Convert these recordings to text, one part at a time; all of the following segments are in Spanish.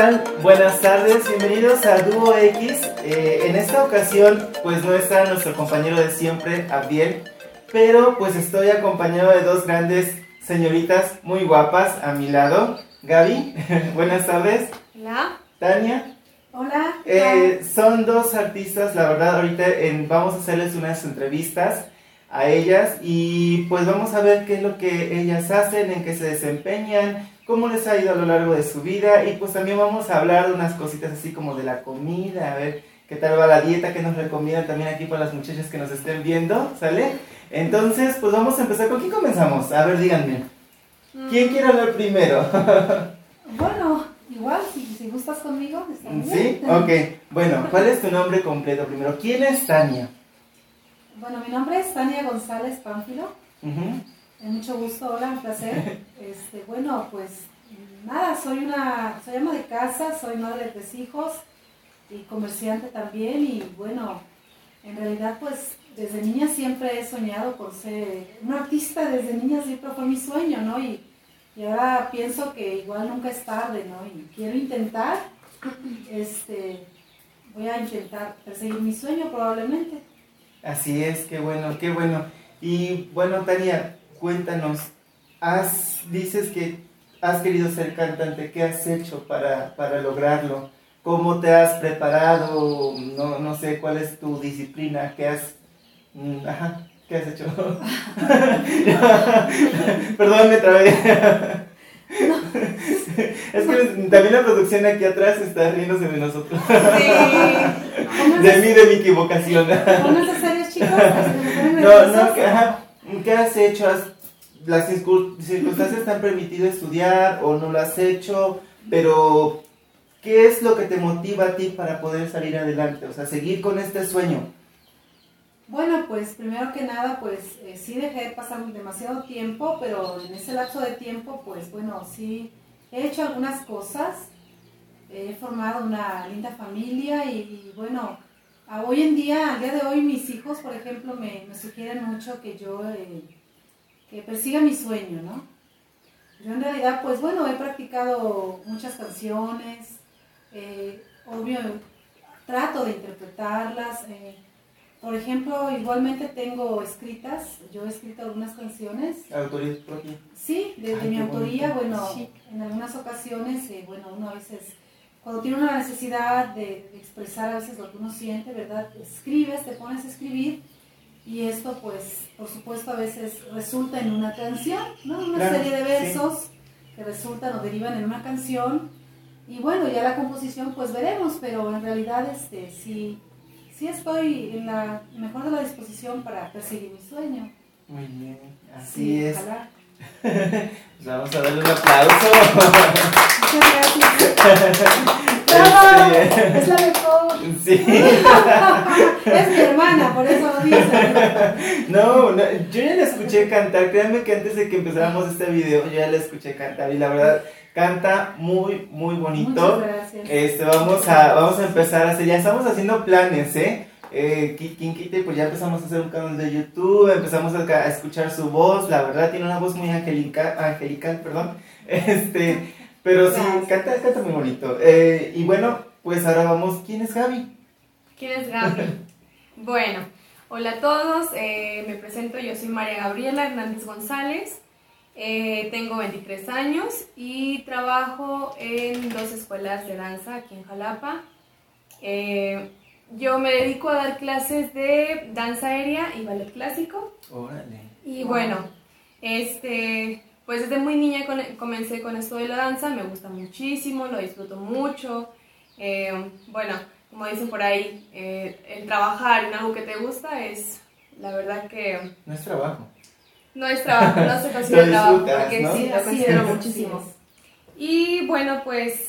Hola. Buenas tardes, bienvenidos a Dúo X. Eh, en esta ocasión, pues no está nuestro compañero de siempre, Abdiel, pero pues estoy acompañado de dos grandes señoritas muy guapas a mi lado. Gaby, buenas tardes. Hola. Tania. Hola. Eh, son dos artistas, la verdad, ahorita vamos a hacerles unas entrevistas a ellas y pues vamos a ver qué es lo que ellas hacen, en qué se desempeñan, cómo les ha ido a lo largo de su vida y pues también vamos a hablar de unas cositas así como de la comida, a ver qué tal va la dieta que nos recomiendan también aquí para las muchachas que nos estén viendo, ¿sale? Entonces, pues vamos a empezar. ¿Con quién comenzamos? A ver, díganme. ¿Quién quiere hablar primero? bueno, igual, si, si, gustas conmigo, está bien. ¿Sí? Ok. Bueno, ¿cuál es tu nombre completo primero? ¿Quién es Tania? Bueno, mi nombre es Tania González Pánfilo. Mucho gusto, hola, un placer. Este, bueno, pues nada, soy una, soy ama de casa, soy madre de tres hijos y comerciante también y bueno, en realidad pues desde niña siempre he soñado por ser una artista, desde niña siempre fue mi sueño, ¿no? Y, y ahora pienso que igual nunca es tarde, ¿no? Y quiero intentar, este, voy a intentar perseguir mi sueño probablemente. Así es, qué bueno, qué bueno. Y bueno, Tania, cuéntanos, has, dices que has querido ser cantante, ¿qué has hecho para, para lograrlo? ¿Cómo te has preparado? No, no sé cuál es tu disciplina, ¿qué has, mm, ajá, ¿qué has hecho? Perdón, me trabé. es que también la producción aquí atrás está riéndose de nosotros. Sí. De mí, de mi equivocación. No, no, ¿qué has hecho? ¿Las circunstancias te han permitido estudiar o no lo has hecho? Pero, ¿qué es lo que te motiva a ti para poder salir adelante? O sea, seguir con este sueño. Bueno, pues primero que nada, pues eh, sí dejé pasar demasiado tiempo, pero en ese lapso de tiempo, pues bueno, sí he hecho algunas cosas, he formado una linda familia y bueno, hoy en día, al día de hoy, mis hijos, por ejemplo, me, sugieren mucho que yo eh, que persiga mi sueño, ¿no? Yo en realidad, pues bueno, he practicado muchas canciones, eh, obvio, trato de interpretarlas. Eh, por ejemplo, igualmente tengo escritas, yo he escrito algunas canciones. ¿Autoría propia? Sí, de, mi autoría, bueno, en algunas ocasiones, bueno, uno a veces cuando tiene una necesidad de, expresar a veces lo que uno siente, ¿verdad? Escribes, te pones a escribir y esto pues por supuesto a veces resulta en una canción, ¿no? Una serie de versos que resultan o derivan en una canción y bueno, ya la composición pues veremos, pero en realidad este sí, sí estoy en la mejor de la disposición para perseguir mi sueño. Muy bien, así es. Pues vamos a darle un aplauso. Muchas gracias. ¡Bravo! Este, es la mejor. Sí. es mi hermana, por eso lo dice. No, no, yo ya la escuché cantar. Créanme que antes de que empezáramos este video, yo ya la escuché cantar. Y la verdad, canta muy, muy bonito. Muchas gracias. Este, vamos a, vamos a empezar a hacer, ya estamos haciendo planes, ¿eh? Eh, Quinte, pues ya empezamos a hacer un canal de YouTube, empezamos a, escuchar su voz, la verdad tiene una voz muy angelical, angelical perdón, este, pero sí, canta, canta muy bonito. Eh, y bueno, pues ahora vamos, ¿quién es Gaby? ¿Quién es Gaby? bueno, hola a todos, eh, me presento, yo soy María Gabriela Hernández González, eh, tengo 23 años y trabajo en dos escuelas de danza aquí en Jalapa. Yo me dedico a dar clases de danza aérea y ballet clásico. Órale. Y bueno, este, pues desde muy niña comencé con esto de la danza, me gusta muchísimo, lo disfruto mucho. Eh, bueno, como dicen por ahí, eh, el trabajar en algo que te gusta es, la verdad que... No es trabajo. No es trabajo, no se considera trabajo, porque sí, lo considero muchísimo. Y bueno, pues,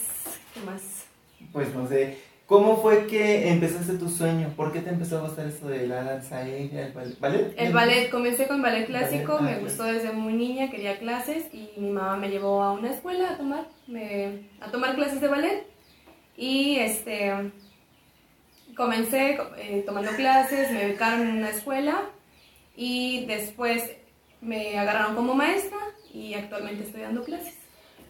¿qué más? Pues no sé, ¿Cómo fue que empezaste tu sueño? ¿Por qué te empezó a gustar esto de la danza aérea, el ballet? El ballet, comencé con ballet clásico, me ah, gustó desde muy niña, quería clases y mi mamá me llevó a una escuela a tomar, a tomar clases de ballet y este, comencé eh, tomando clases, me becaron en una escuela y después me agarraron como maestra y actualmente estoy dando clases.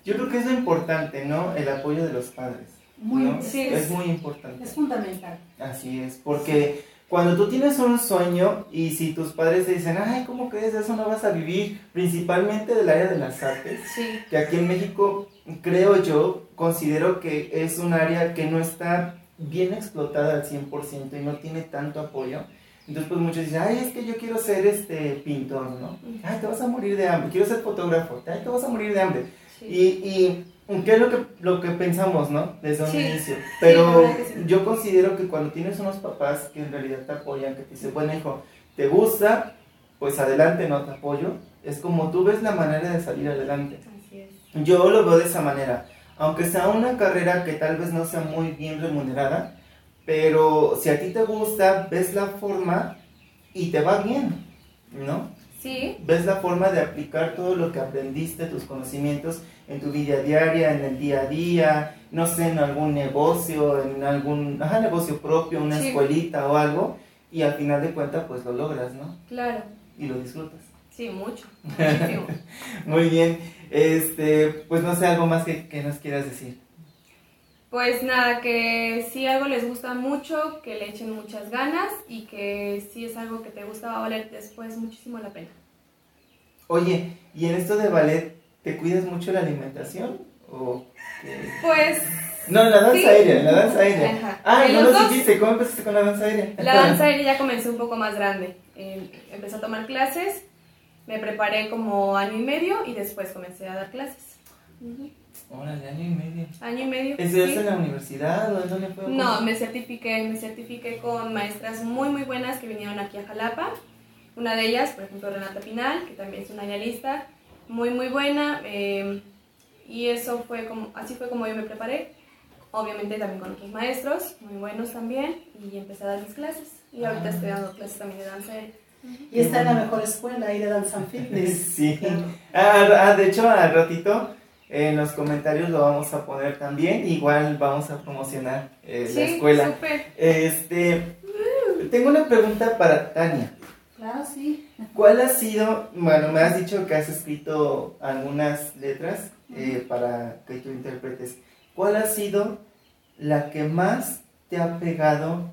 Yo creo que es lo importante, ¿no? El apoyo de los padres. Muy, ¿no? sí, es, es, muy importante. es fundamental. Así es, porque cuando tú tienes un sueño y si tus padres te dicen, ay, ¿cómo crees? Eso no vas a vivir, principalmente del área de las artes, Sí, que aquí en México, creo yo, considero que es un área que no está bien explotada al 100% y no tiene tanto apoyo. Entonces, pues muchos dicen, ay, es que yo quiero ser este pintor, ¿no? Ay, te vas a morir de hambre. Quiero ser fotógrafo. Ay, te vas a morir de hambre. sí. Y, y qué es lo que, lo que pensamos, ¿no? Desde un Sí. inicio. Pero sí. yo considero que cuando tienes unos papás que en realidad te apoyan, que te dicen, bueno, hijo, ¿te gusta? Pues adelante, no te apoyo. Es como tú ves la manera de salir adelante. Así es. Yo lo veo de esa manera. Aunque sea una carrera que tal vez no sea muy bien remunerada, pero si a ti te gusta, ves la forma y te va bien, ¿no? Sí, ves la forma de aplicar todo lo que aprendiste, tus conocimientos en tu vida diaria, en el día a día, no sé, en algún negocio, en algún ajá, negocio propio, una Sí. escuelita o algo, y al final de cuentas pues lo logras, ¿no? claro. Y lo disfrutas. Sí, mucho. Muchísimo. Muy bien, este, pues no sé, algo más que, que nos quieras decir. Pues nada, que si algo les gusta mucho, que le echen muchas ganas y que si es algo que te gusta va a valer después muchísimo la pena. Oye, ¿y en esto de ballet te cuidas mucho la alimentación? ¿O qué? Pues No, la danza Sí. aérea, la danza aérea. Ajá. Ah, En no lo dos. dijiste, ¿cómo empezaste con la danza aérea? la danza aérea ya comencé un poco más grande. Eh, empecé a tomar clases, me preparé como año y medio y después comencé a dar clases. Ujú. Órale, año y medio. Año y medio. ¿Estudiaste sí. en la universidad o dónde fue? No, me certifiqué, me certifiqué con maestras muy muy buenas que vinieron aquí a Jalapa. Una de ellas, por ejemplo, Renata Pinal, que también es una idealista, muy muy buena. eh, y eso fue como, así fue como yo me preparé. Obviamente también con otros maestros, muy buenos también, y empecé a dar mis clases. Y ahorita Ah. estoy dando clases también de danza. Y está en la mejor escuela ahí de Dance and Fitness. Sí. Claro. Ah, ah, de hecho, al ratito en los comentarios lo vamos a poner también. Igual vamos a promocionar eh, la Sí, escuela. súper. Este, tengo una pregunta para Tania. Claro, sí. ¿Cuál ha sido, bueno, me has dicho que has escrito algunas letras eh, para que tú interpretes. ¿Cuál ha sido la que más te ha pegado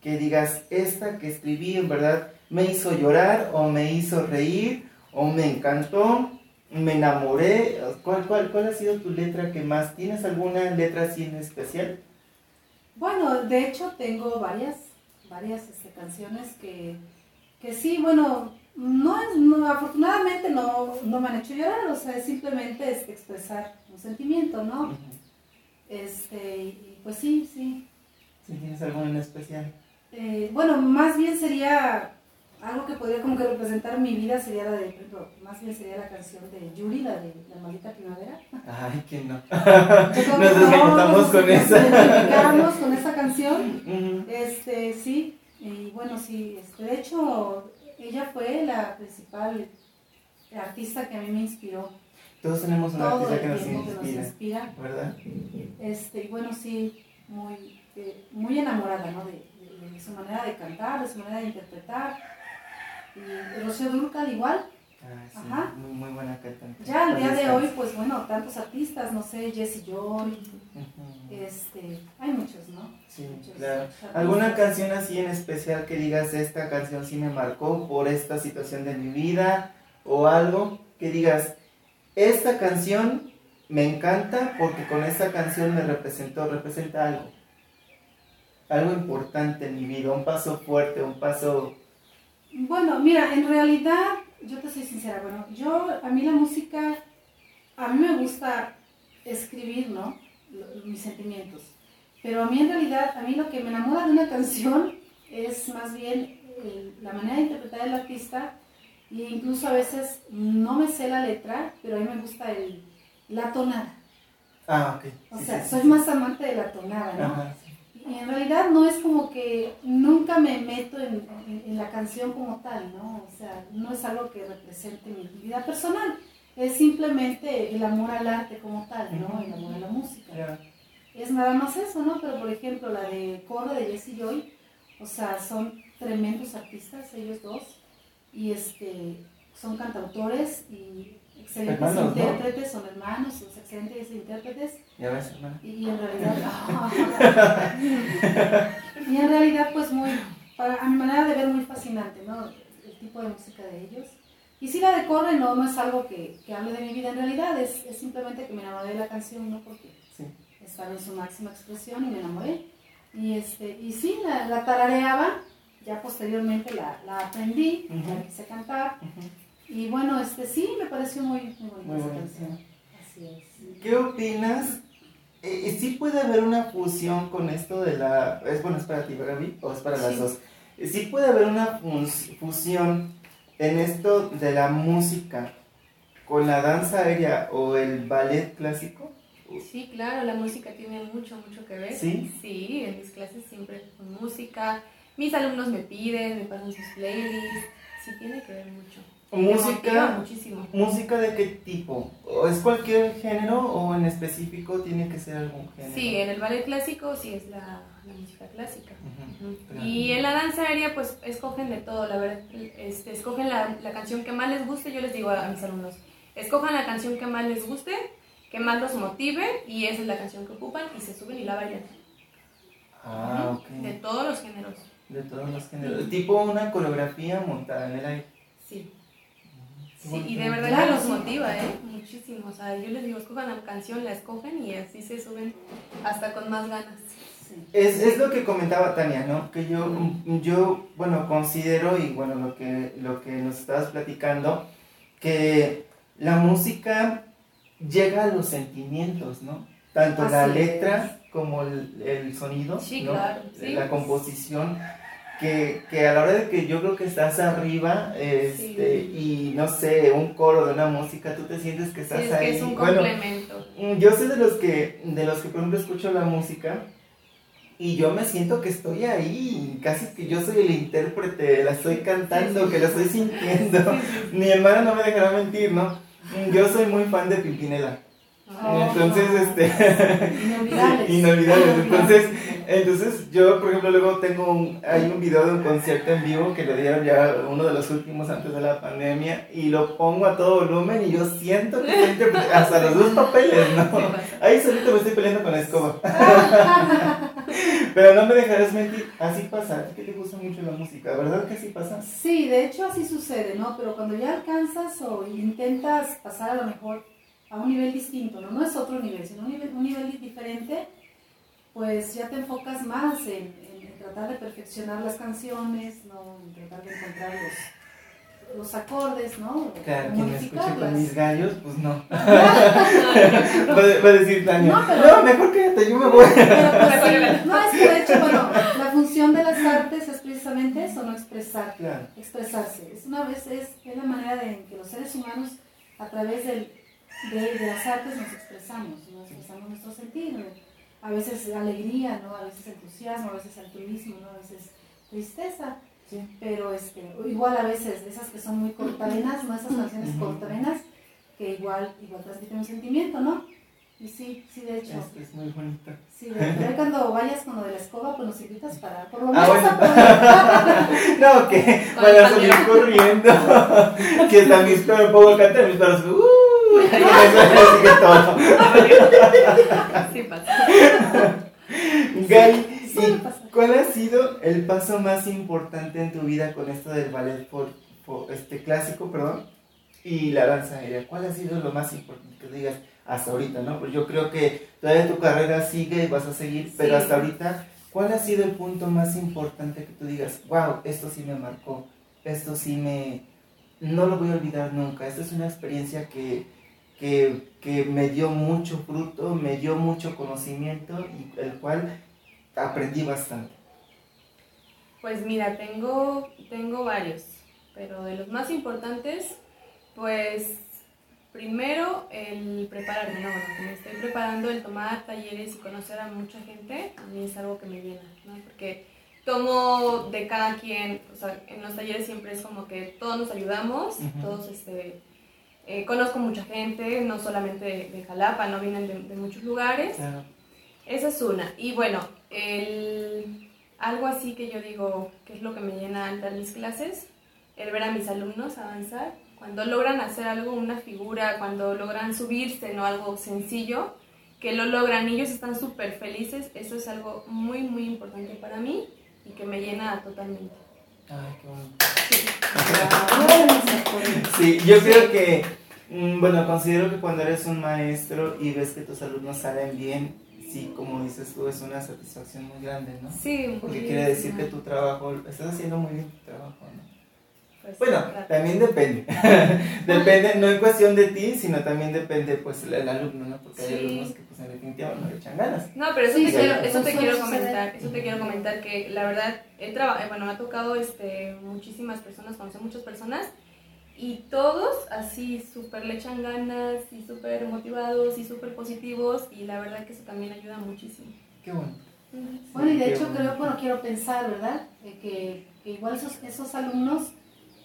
que digas, esta que escribí en verdad me hizo llorar o me hizo reír o me encantó, me enamoré? ¿Cuál, cuál, cuál ha sido tu letra que más? ¿Tienes alguna letra así en especial? Bueno, de hecho tengo varias, varias este, canciones que, que sí, bueno, no es, no, afortunadamente no, no me han hecho llorar, o sea, es simplemente este, expresar un sentimiento, ¿no? Este, y pues sí, sí. Si tienes alguna en especial. Eh, bueno, más bien sería algo que podría como que representar mi vida, sería la de, más bien sería la canción de Yuri, la de La Maldita Primavera. Ay, que no. Nos todos con nos esa. identificamos con esa canción. Este, sí, y bueno, sí, este, de hecho, ella fue la principal artista que a mí me inspiró Todos tenemos un todo artista que nos tiempo que nos inspira, inspira. ¿verdad? Este, y bueno, sí, muy, eh, muy enamorada, ¿no? De, de- de su manera de cantar, de su manera de interpretar. Y Rocío Dúrcal igual. Ah, sí, Ajá. muy, muy buena cantante. Ya al día de hoy, pues bueno, tantos artistas, no sé, Jessie Joy. Este, hay muchos, ¿no? Sí, Muchos claro. ¿Alguna canción así en especial que digas, esta canción sí me marcó por esta situación de mi vida? O algo que digas, esta canción me encanta porque con esta canción me representó, representa algo. Algo importante en mi vida, un paso fuerte, un paso... Bueno, mira, en realidad, yo te soy sincera, bueno, yo, a mí la música, a mí me gusta escribir, ¿no? Lo- mis sentimientos. Pero a mí en realidad, a mí lo que me enamora de una canción es más bien eh, la manera de interpretar el artista e incluso a veces no me sé la letra, pero a mí me gusta el, la tonada. Ah, ok. O Sí, sea, sí, soy sí. más amante de la tonada, ¿no? Ajá. Y en realidad no es como que nunca me meto en, en- en la canción como tal, ¿no? O sea, no es algo que represente mi vida personal, es simplemente el amor al arte como tal, ¿no? El amor a la música. Es nada más eso, ¿no? Pero por ejemplo, la de Coro de Jesse Joy, o sea, son tremendos artistas ellos dos, y este, son cantautores y excelentes Hermanos, ¿no? intérpretes, son hermanos, son excelentes intérpretes. Ya ves, hermana. Y en realidad, y en realidad pues muy, para, a mi manera de ver muy fascinante, ¿no? El tipo de música de ellos. Y si la de Corre no, no es algo que, que hable de mi vida en realidad, es, es simplemente que me enamoré de la canción, ¿no? Porque Sí. estaba en su máxima expresión y me enamoré. Y, este, y sí, la, la tarareaba, ya posteriormente la, la aprendí, Ujú. la quise cantar. Ujú. Y bueno, este sí, me pareció muy, muy bonita Muy esa bonita. canción. Así es. ¿Qué opinas? Eh, ¿Sí puede haber una fusión con esto de la... Es bueno, es para ti, ¿verdad, Vi? ¿O es para las Sí. dos? Eh, ¿Sí puede haber una fus- fusión en esto de la música con la danza aérea o el ballet clásico? Sí, claro, la música tiene mucho, mucho que ver. ¿Sí? Sí, en mis clases siempre con música. Mis alumnos me piden, me pasan sus playlists. Sí, tiene que ver mucho. ¿Música, muchísimo. ¿Música de qué tipo? ¿O ¿Es cualquier género o en específico tiene que ser algún género? Sí, en el ballet clásico sí es la, la música clásica. Claro. Y en la danza aérea, pues escogen de todo, la verdad. Este, escogen la, la canción que más les guste. Yo les digo a mis alumnos: escojan la canción que más les guste, que más los motive, y esa es la canción que ocupan, y se suben y la bailan. Ah, ok. De todos los géneros. De todos los géneros. Tipo una coreografía montada en el aire. Sí. Y de verdad Claro, que los sí. motiva, ¿eh? Muchísimo. O sea, yo les digo, escojan la canción, la escogen y así se suben hasta con más ganas. Sí. Es, es lo que comentaba Tania, ¿no? Que yo, yo, bueno, considero, y bueno, lo que, lo que nos estabas platicando, que la música llega a los sentimientos, ¿no? Tanto la letra como el, el sonido, Sí, ¿no? claro, sí. La composición, que, que a la hora de que yo creo que estás arriba, este, y no sé, un coro de una música, tú te sientes que estás es ahí. que es un Bueno, complemento. Mm, Yo soy de los que, de los que por ejemplo escucho la música y yo me siento que estoy ahí, casi que yo soy el intérprete, la estoy cantando, que la estoy sintiendo. Mi hermana no me dejará mentir, ¿no? Mm, Yo soy muy fan de Pimpinela. Oh, Entonces, no. este, Inolvidables. Inolvidables. Entonces, entonces yo, por ejemplo, luego tengo un, hay un video de un concierto en vivo que lo dieron ya uno de los últimos antes de la pandemia y lo pongo a todo volumen y yo siento que estoy hasta los dos papeles, ¿no? Ahí solito me estoy peleando con la escoba. Pero no me dejarás mentir, así pasa. A ti que te gusta mucho la música, ¿verdad que así pasa? Sí, de hecho así sucede, ¿no? Pero cuando ya alcanzas o intentas pasar a lo mejor a un nivel distinto, ¿no? No es otro nivel, sino un nivel, un nivel diferente, pues ya te enfocas más en, en- en tratar de perfeccionar las canciones, ¿no? En tratar de encontrar los, los acordes, ¿no? Claro, quien me escuche con mis gallos, pues no. Va a va a decir Tania, No, no, pero- mejor quédate, yo me voy. Pero, pues, no, es que de hecho, bueno, la función de las artes es precisamente eso, no expresar. Claro, expresarse. Es una vez es, es la manera de en que los seres humanos a través del, de, de las artes nos expresamos, ¿no? expresamos nuestro sentir, ¿no? A veces alegría, ¿no? a veces entusiasmo, a veces altruismo, ¿no? a veces tristeza, sí. pero este, igual a veces esas que son muy cortavenas, ¿no? esas canciones Ujú. cortavenas que igual, igual transmiten un sentimiento, ¿no? Y sí, sí, de hecho. Es, es muy bonito. Sí, de ahí cuando vayas con lo de la escoba, pues nos invitas para por lo Ah, menos bueno. a poder- No, que Con van a salir corriendo. que están mis perros, a cantar, mis perros, ¡uh! Sí pasa. Gali, Suele ¿y pasar. ¿cuál ha sido el paso más importante en tu vida con esto del ballet por, por- este clásico, perdón, y la danza aérea? ¿Cuál ha sido lo más importante que digas hasta ahorita, no? Pues yo creo que todavía tu carrera sigue y vas a seguir, pero Sí. hasta ahorita, ¿cuál ha sido el punto más importante que tú digas, wow, esto sí me marcó, esto sí me, no lo voy a olvidar nunca, esta es una experiencia que, que, que me dio mucho fruto, me dio mucho conocimiento y el cual aprendí bastante. Pues mira, tengo, tengo varios, pero de los más importantes, pues primero el prepararme, ¿no? Bueno, que me estoy preparando, el tomar talleres y conocer a mucha gente, a mí es algo que me llena, ¿no? Porque tomo de cada quien, o sea, en los talleres siempre es como que todos nos ayudamos, todos, este, eh, conozco mucha gente, no solamente de, de Jalapa, no vienen de, de muchos lugares. Claro. Esa es una. Y bueno, el, algo así que yo digo que es lo que me llena al dar mis clases, el ver a mis alumnos avanzar cuando logran hacer algo, una figura, cuando logran subirse, no algo sencillo, que lo logran y ellos están súper felices, eso es algo muy, muy importante para mí y que me llena totalmente. Ay, qué bonito. Sí, yo creo que, mm, bueno, considero que cuando eres un maestro y ves que tus alumnos salen bien, sí, como dices tú, es una satisfacción muy grande, ¿no? Sí, Porque muy quiere bien, decir que tu trabajo, estás haciendo muy bien tu trabajo, ¿no? Pues, Bueno, claro. también depende. depende, no en cuestión de ti, sino también depende, pues, el, el alumno, ¿no? Porque hay alumnos que, pues, en definitiva no le echan ganas. No, pero eso Sí, te sí, quiero, eso te suele quiero comentar, eso te quiero comentar que la verdad he trabajado, bueno, me ha tocado este muchísimas personas, conocer muchas personas y todos así súper le echan ganas y súper motivados y súper positivos y la verdad que eso también ayuda muchísimo. Qué bueno. Bueno, y de hecho bueno. creo, bueno, quiero pensar, ¿verdad? Eh, que, que igual esos, esos alumnos,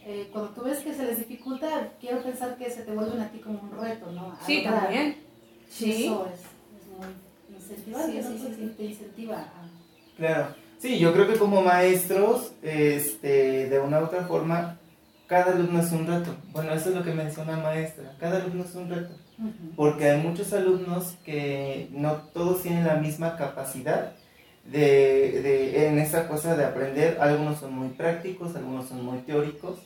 eh, cuando tú ves que se les dificulta, quiero pensar que se te vuelven a ti como un reto, ¿no? A Sí, lograr. también. Sí. Eso es, es muy incentivante, Sí, sí, sí. Te incentiva a... Claro. Sí, yo creo que como maestros, este, de una u otra forma, cada alumno es un reto. Bueno, eso es lo que menciona la maestra. Cada alumno es un reto. Porque hay muchos alumnos que no todos tienen la misma capacidad de, de- en esta cosa de aprender. Algunos son muy prácticos, algunos son muy teóricos.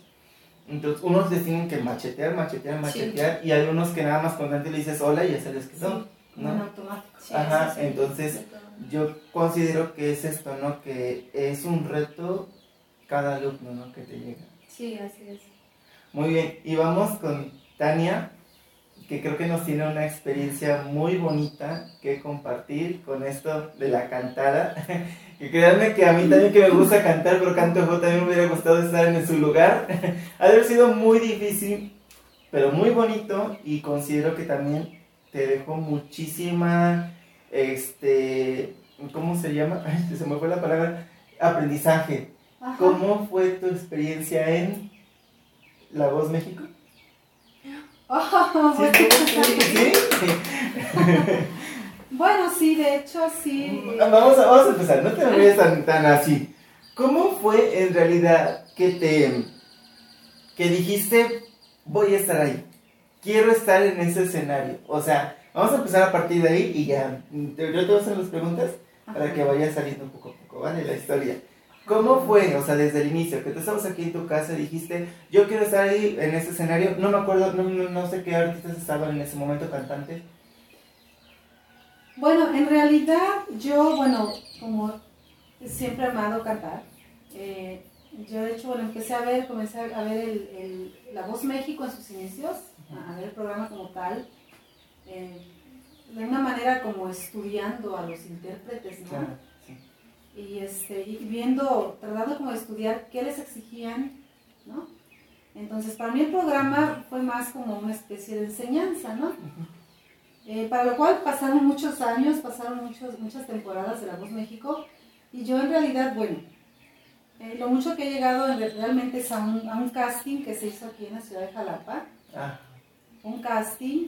Entonces, unos les tienen que machetear, machetear, machetear. Y hay unos que nada más con tanto le dices hola y ya se les. Como en ¿no? automático. Sí, Ajá, sí, sí. entonces. Yo considero que es esto, ¿no? Que es un reto cada alumno, ¿no? Que te llega. Sí, así es. Muy bien, y vamos con Tania, que creo que nos tiene una experiencia muy bonita que compartir con esto de la cantada. Que créanme que a mí también que me gusta cantar, pero canto yo también me hubiera gustado estar en su lugar. Ha de haber sido muy difícil, pero muy bonito y considero que también te dejó muchísima, este, ¿cómo se llama? Ay, se me fue la palabra, aprendizaje. Ajá. ¿Cómo fue tu experiencia en La Voz México? Oh, bueno. ¿Sí? Bueno, sí, de hecho, sí. Vamos a, vamos a empezar, no te vayas tan, tan así. ¿Cómo fue en realidad que te que dijiste voy a estar ahí? Quiero estar en ese escenario. O sea, vamos a empezar a partir de ahí y ya. Yo te voy a hacer las preguntas para que vaya saliendo poco a poco, ¿vale? La historia. ¿Cómo fue, o sea, desde el inicio, que tú estabas aquí en tu casa y dijiste, yo quiero estar ahí en ese escenario? No me acuerdo, no, no, no sé qué artistas estaban en ese momento cantantes. Bueno, en realidad yo, bueno, como siempre he amado cantar, eh, yo de hecho, bueno, empecé a ver, comencé a ver el, el- La Voz México en sus inicios, a, ver el programa como tal, eh, de una manera como estudiando a los intérpretes, ¿no? Claro. Y, este, y viendo, tratando como de estudiar qué les exigían, ¿no? Entonces, para mí el programa fue más como una especie de enseñanza, ¿no? Eh, para lo cual pasaron muchos años, pasaron muchos, muchas temporadas de La Voz México, y yo en realidad, bueno, eh, lo mucho que he llegado en- realmente es a un, a un casting que se hizo aquí en la ciudad de Jalapa, Ah, un casting,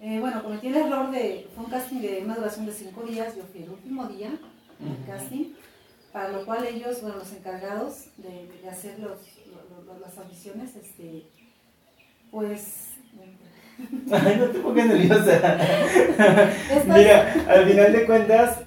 eh, bueno, cometí el error de, fue un casting de una duración de cinco días, yo fui el último día, el casting, para lo cual ellos, bueno, los encargados de, de hacer los, lo- lo- las audiciones, este, pues... Ay, no te pongas nerviosa. Mira, al final de cuentas,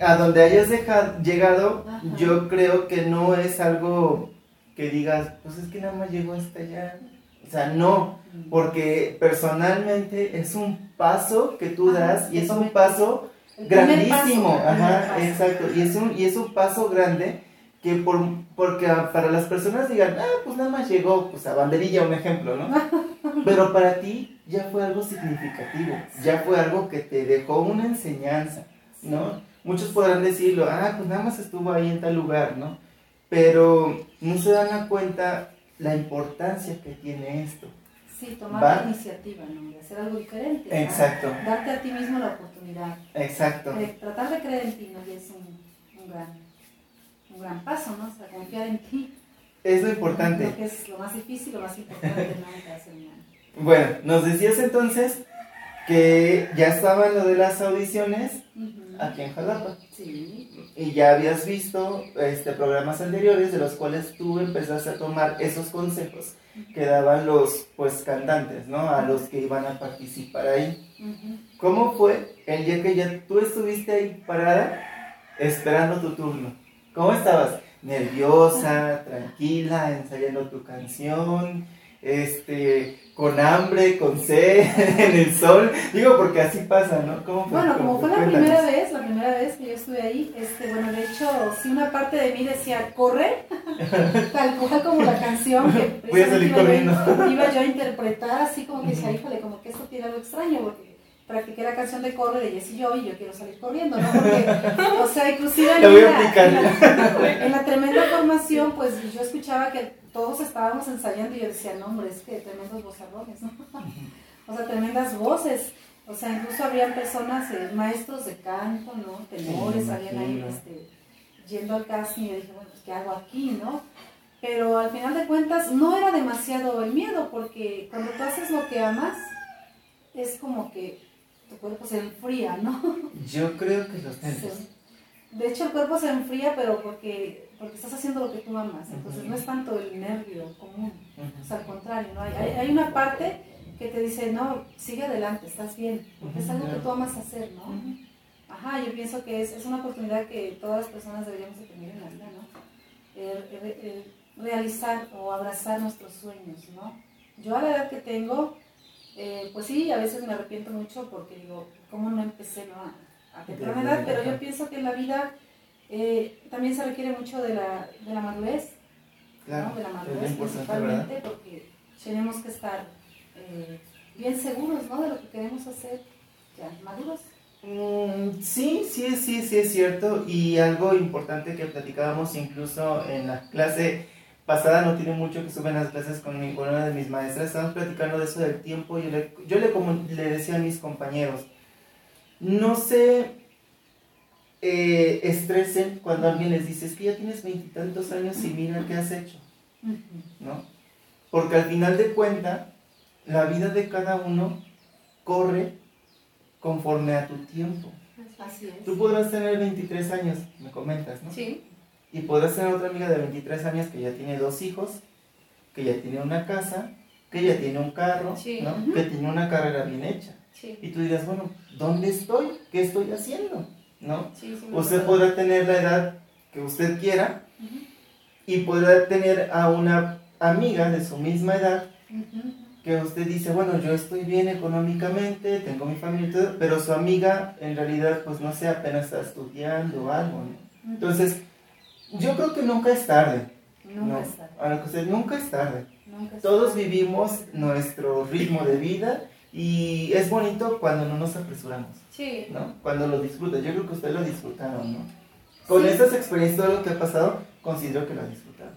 a donde hayas deja- llegado, Ajá. yo creo que no es algo que digas, pues es que nada más llegó hasta allá. O sea, no, porque personalmente es un paso que tú Ajá, das y es un paso grandísimo. paso, Ajá, exacto. Y es, un, y es un paso grande que por, porque para las personas digan, ah, pues nada más llegó, pues a banderilla, un ejemplo, ¿no? Pero para ti ya fue algo significativo, ya fue algo que te dejó una enseñanza, ¿no? Muchos podrán decirlo, ah, pues nada más estuvo ahí en tal lugar, ¿no? Pero no se dan a cuenta la importancia que tiene esto. Sí, tomar Va. la iniciativa, ¿no? Hacer algo diferente. Exacto, Darte a ti mismo la oportunidad. exacto. Cre- tratar de creer en ti, ¿no? Y es un, un gran, un gran paso, ¿no? O sea, confiar en ti. Es lo importante. Creo que es lo más difícil, lo más importante, ¿no? Bueno, nos decías entonces que ya estaban lo de las audiciones aquí en Jalapa. Sí. Y ya habías visto este, programas anteriores de los cuales tú empezaste a tomar esos consejos que daban los pues cantantes, ¿no? A los que iban a participar ahí. ¿Cómo fue el día que ya tú estuviste ahí parada esperando tu turno? ¿Cómo estabas? ¿Nerviosa, tranquila, ensayando tu canción? Este, con hambre, con sed, en el sol. Digo, porque así pasa, ¿no? ¿Cómo fue? Bueno, como fue la Cuéntanos. primera vez, la primera vez que yo estuve ahí, este, bueno, de hecho, sí una parte de mí decía, corre, tal cual como la canción que Voy a salir iba, corriendo. yo- iba yo a interpretar, así como que decía, híjole, como que esto tiene algo extraño, porque practiqué la canción de Corre de Jessy Joy y yo quiero salir corriendo, ¿no? Porque, o sea, inclusive La voy a en, la, en, la, en la tremenda formación, pues yo escuchaba que todos estábamos ensayando y yo decía, no, hombre, es que tremendos vozarrones, ¿no? O sea, tremendas voces. O sea, incluso habían personas, eh, maestros de canto, ¿no? Tenores, Sí, habían ahí este, yendo al casting y yo dije, bueno, pues, ¿qué hago aquí, no? Pero al final de cuentas no era demasiado el miedo, porque cuando tú haces lo que amas, es como que tu cuerpo se enfría, ¿no? Yo creo que los nervios. Sí. De hecho, el cuerpo se enfría, pero porque, porque estás haciendo lo que tú amas. Entonces, no es tanto el nervio común. O sea, al contrario, ¿no? hay, hay, una parte que te dice, no, sigue adelante, estás bien, porque es algo que tú amas hacer, ¿no? Ajá, yo pienso que es, es una oportunidad que todas las personas deberíamos de tener en la vida, ¿no? El, el- el realizar o abrazar nuestros sueños, ¿no? Yo a la edad que tengo, eh, pues sí, a veces me arrepiento mucho porque digo, ¿cómo no empecé no? a, a temprana edad? Pero yo pienso que en la vida eh, también se requiere mucho de la, de la madurez, Claro, ¿no? de la madurez principalmente porque tenemos que estar eh, bien seguros ¿no? de lo que queremos hacer, ya maduros. Mm, sí, sí, sí, sí es cierto. Y algo importante que platicábamos incluso en la clase pasada, no tiene mucho que estuve en las clases con, mi, con una de mis maestras, estábamos platicando de eso del tiempo. Yo le, yo le, comun- le decía a mis compañeros, no se eh, estresen cuando alguien les dice, es que ya tienes veintitantos años y mira qué has hecho. ¿no? Porque al final de cuentas, la vida de cada uno corre conforme a tu tiempo. Así es. Tú podrás tener 23 años, me comentas, ¿no? Sí, Y podrás tener otra amiga de 23 años que ya tiene dos hijos, que ya tiene una casa, que ya tiene un carro, Sí. ¿no? Ujú. Que tiene una carrera bien hecha. sí, Y tú dirás, bueno, ¿dónde estoy? ¿Qué estoy haciendo? ¿No? sí. sí me Usted podrá tener la edad que usted quiera y podrá tener a una amiga de su misma edad que usted dice, bueno, yo estoy bien económicamente, tengo mi familia y todo, pero su amiga en realidad, pues no sé, apenas está estudiando o algo, ¿no? Entonces, yo creo que nunca es tarde. Nunca ¿no? es tarde, A lo que usted, nunca es tarde. nunca es Todos tarde. vivimos nuestro ritmo de vida y es bonito cuando no nos apresuramos, Sí, ¿no? Cuando lo disfrutas. Yo creo que usted lo disfrutaron, ¿no? Con Sí. estas experiencias, todo lo que ha pasado, considero que lo disfrutaron.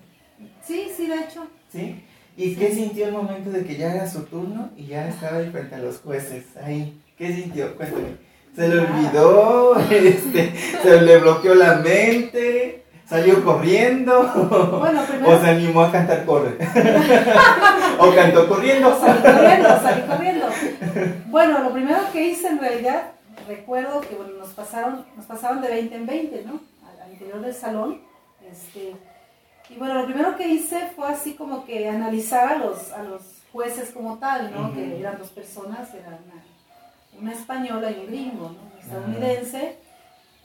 Sí, sí, de hecho. ¿Sí? ¿Y qué sintió el momento de que ya era su turno y ya estaba ahí frente a los jueces? Ahí, ¿qué sintió? Cuéntame. ¿Se le olvidó? Este, ¿Se le bloqueó la mente? ¿Salió corriendo? Bueno, ¿O primero se animó a cantar corre? ¿O cantó corriendo? salí corriendo, salí corriendo. Bueno, lo primero que hice en realidad, recuerdo que bueno, nos pasaron, nos pasaban de 20 en 20, ¿no? Al, al interior del salón. Este, y bueno, lo primero que hice fue así como que analizar a los, a los jueces como tal, ¿no? Que eran dos personas, era una, una española y un gringo, ¿no? Un estadounidense.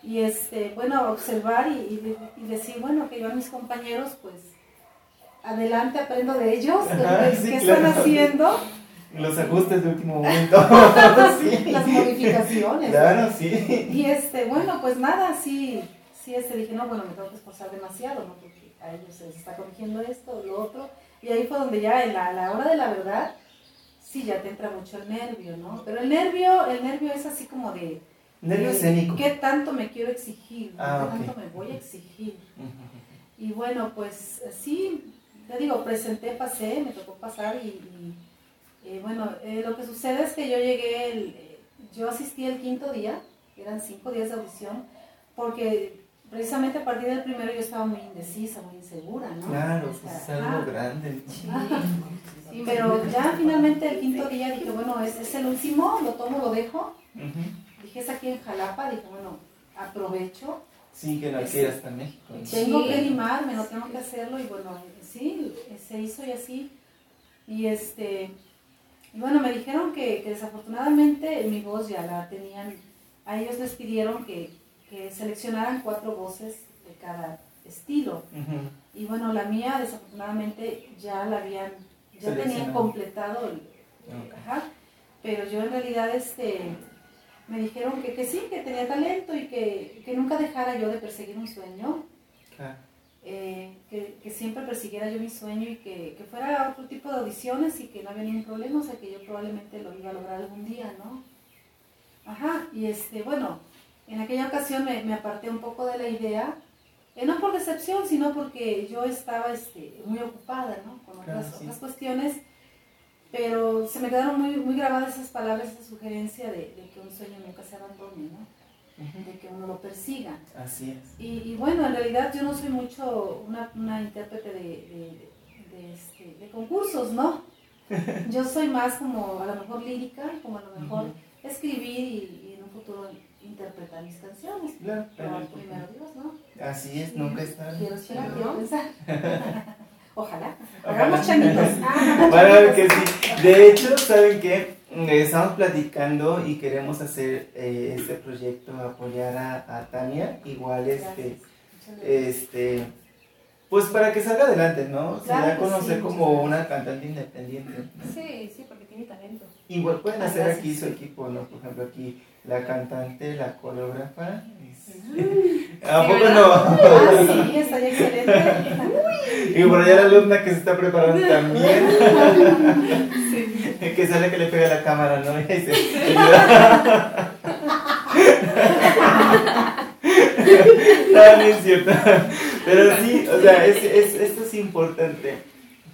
Y este, bueno, observar y, y de- y decir, bueno, que yo a mis compañeros, pues, adelante aprendo de ellos, Ajá, sí, qué claro. están haciendo, Los ajustes de último momento. sí. las modificaciones. Claro, sí. Y este, bueno, pues nada, sí, sí, este, dije, no, bueno, me tengo que esforzar demasiado, ¿no? Porque a ellos se les está corrigiendo esto, lo otro. Y ahí fue donde ya, en la, la hora de la verdad, sí, ya te entra mucho el nervio, ¿no? Pero el nervio, el nervio es así como de... Nervio de, escénico. ¿Qué tanto me quiero exigir? Ah, ¿Qué ok. tanto me voy a exigir? Y bueno, pues sí, te digo, presenté, pasé, me tocó pasar y, y, eh, bueno, eh, lo que sucede es que yo llegué, el, eh, yo asistí el quinto día, eran cinco días de audición, porque precisamente a partir del primero yo estaba muy indecisa, muy insegura, ¿no? Claro, O pues sea, es algo grande. Ajá. Pero ya finalmente el quinto día dije, bueno, es, es el último, lo tomo, lo dejo. Dije, es aquí en Jalapa, dije, bueno, aprovecho. Sí, que no quieras hasta México. Tengo Sí. que animarme, no tengo que hacerlo y bueno, sí, se hizo y así. Y este, y bueno, me dijeron que, que desafortunadamente mi voz ya la tenían, a ellos les pidieron que, que seleccionaran cuatro voces de cada estilo. Y bueno, la mía desafortunadamente ya la habían, ya tenían completado el, Ok. ajá, pero yo en realidad este, me dijeron que, que sí, que tenía talento y que, que nunca dejara yo de perseguir un sueño, Claro. Eh, que, que siempre persiguiera yo mi sueño y que, que fuera otro tipo de audiciones y que no había ningún problema, o sea que yo probablemente lo iba a lograr algún día, ¿no? Ajá, y este, bueno, en aquella ocasión me, me aparté un poco de la idea, eh, no por decepción, sino porque yo estaba este, muy ocupada, ¿no? Con Claro, otras, sí. otras cuestiones, pero se me quedaron muy, muy grabadas esas palabras, esa sugerencia de, de que un sueño nunca se abandone, ¿no? De que uno lo persiga. Así es. Y, y bueno, en realidad yo no soy mucho una, una intérprete de, de, de, este, de concursos, ¿no? Yo soy más como a lo mejor lírica, como a lo mejor escribir y, y en un futuro interpretar mis canciones. Claro, Pero claro. primero Dios, ¿no? Así es, nunca está. Quiero esperar, ¿no? quiero pensar. Ojalá. Hagamos chamitos. Ah, Para que sí. De hecho, ¿saben qué? Estamos platicando y queremos hacer eh, este proyecto, apoyar a, a Tania. Igual, este, este, pues para que salga adelante, ¿no? Se Claro da a conocer sí, como una cantante independiente. ¿no? Sí, sí, porque tiene talento. Igual pueden Ah, hacer gracias. aquí su equipo, ¿no? Por ejemplo, aquí la cantante, la coreógrafa. es- ¿A poco no? Ah, sí, estaría excelente. Y por allá la alumna que se está preparando también. Que sale que le pega la cámara, ¿no? Y dice, no. Pero sí, o sea, es, es- esto es importante.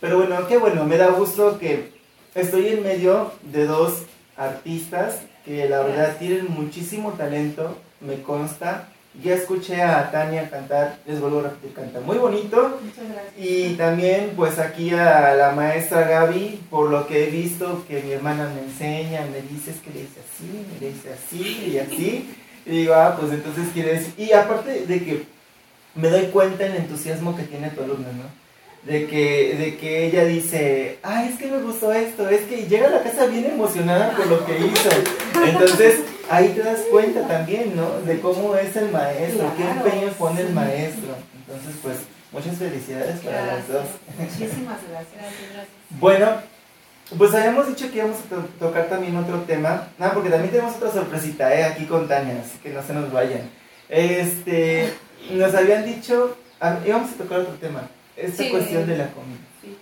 Pero bueno, qué bueno, me da gusto que estoy en medio de dos artistas que la verdad tienen muchísimo talento, me consta. Ya escuché a Tania cantar, les vuelvo a repetir, canta muy bonito. Muchas gracias. Y también pues aquí a la maestra Gaby, por lo que he visto que mi hermana me enseña, me dice es que le dice así, le dice así y así. Y digo, ah, pues entonces quiere decir. Y aparte de que me doy cuenta el entusiasmo que tiene tu alumna, ¿no? De que, de que ella dice, ay, es que me gustó esto, es que llega a la casa bien emocionada por lo que hizo. Entonces, ahí te das cuenta también, ¿no? De cómo es el maestro, qué empeño pone el maestro. Entonces, pues, muchas felicidades para las dos. Muchísimas gracias. Gracias, gracias. Bueno, pues habíamos dicho que íbamos a to- tocar también otro tema. Ah, porque también tenemos otra sorpresita, ¿eh? Aquí con Tania, así que no se nos vayan. Este, nos habían dicho, ah, íbamos a tocar otro tema. Esta Sí. cuestión de la comida. Sí.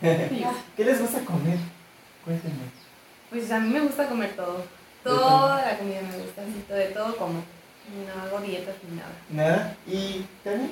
¿Qué les gusta comer? Cuéntenme. Pues a mí me gusta comer todo. Toda la comida me gusta, así, todo- de todo como. No hago dietas ni nada. ¿Nada? ¿Y Tania?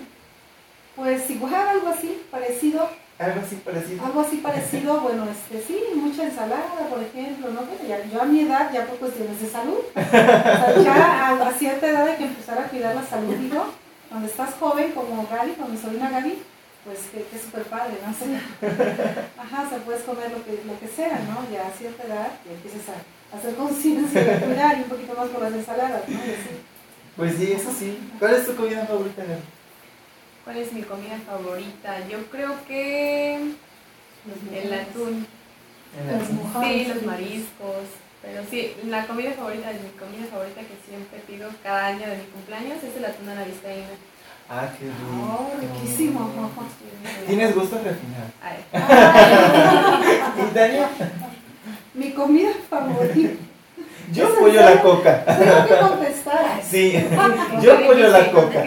Pues igual algo así, parecido, Algo así parecido. algo así parecido, bueno, este sí, mucha ensalada, por ejemplo, ¿no? Pero ya, yo a mi edad, ya por cuestiones de salud, o sea, ya a, a cierta edad hay que empezar a cuidar la salud, digo, cuando estás joven, como Gaby, con mi sobrina Gaby, pues que, que súper padre, ¿no? O sea, ajá, o sea, puedes comer lo que, lo que sea, ¿no? Ya a cierta edad ya empiezas a hacer conciencia y a cuidar y un poquito más por las ensaladas, ¿no? Pues sí, eso sí. ¿Cuál es tu comida favorita? ¿Cuál es mi comida favorita? Yo creo que el atún. Los mojados. Sí, los mariscos. Pero sí, la comida favorita, mi comida favorita que siempre pido cada año de mi cumpleaños es el atún a la vizcaína. Ah, qué rico. Oh, riquísimo. Tienes gusto refinado. Ay, ¿Y Tania? Mi comida favorita. Yo ¿Es en apoyo la coca. Tengo que contestar. Sí, yo apoyo la coca.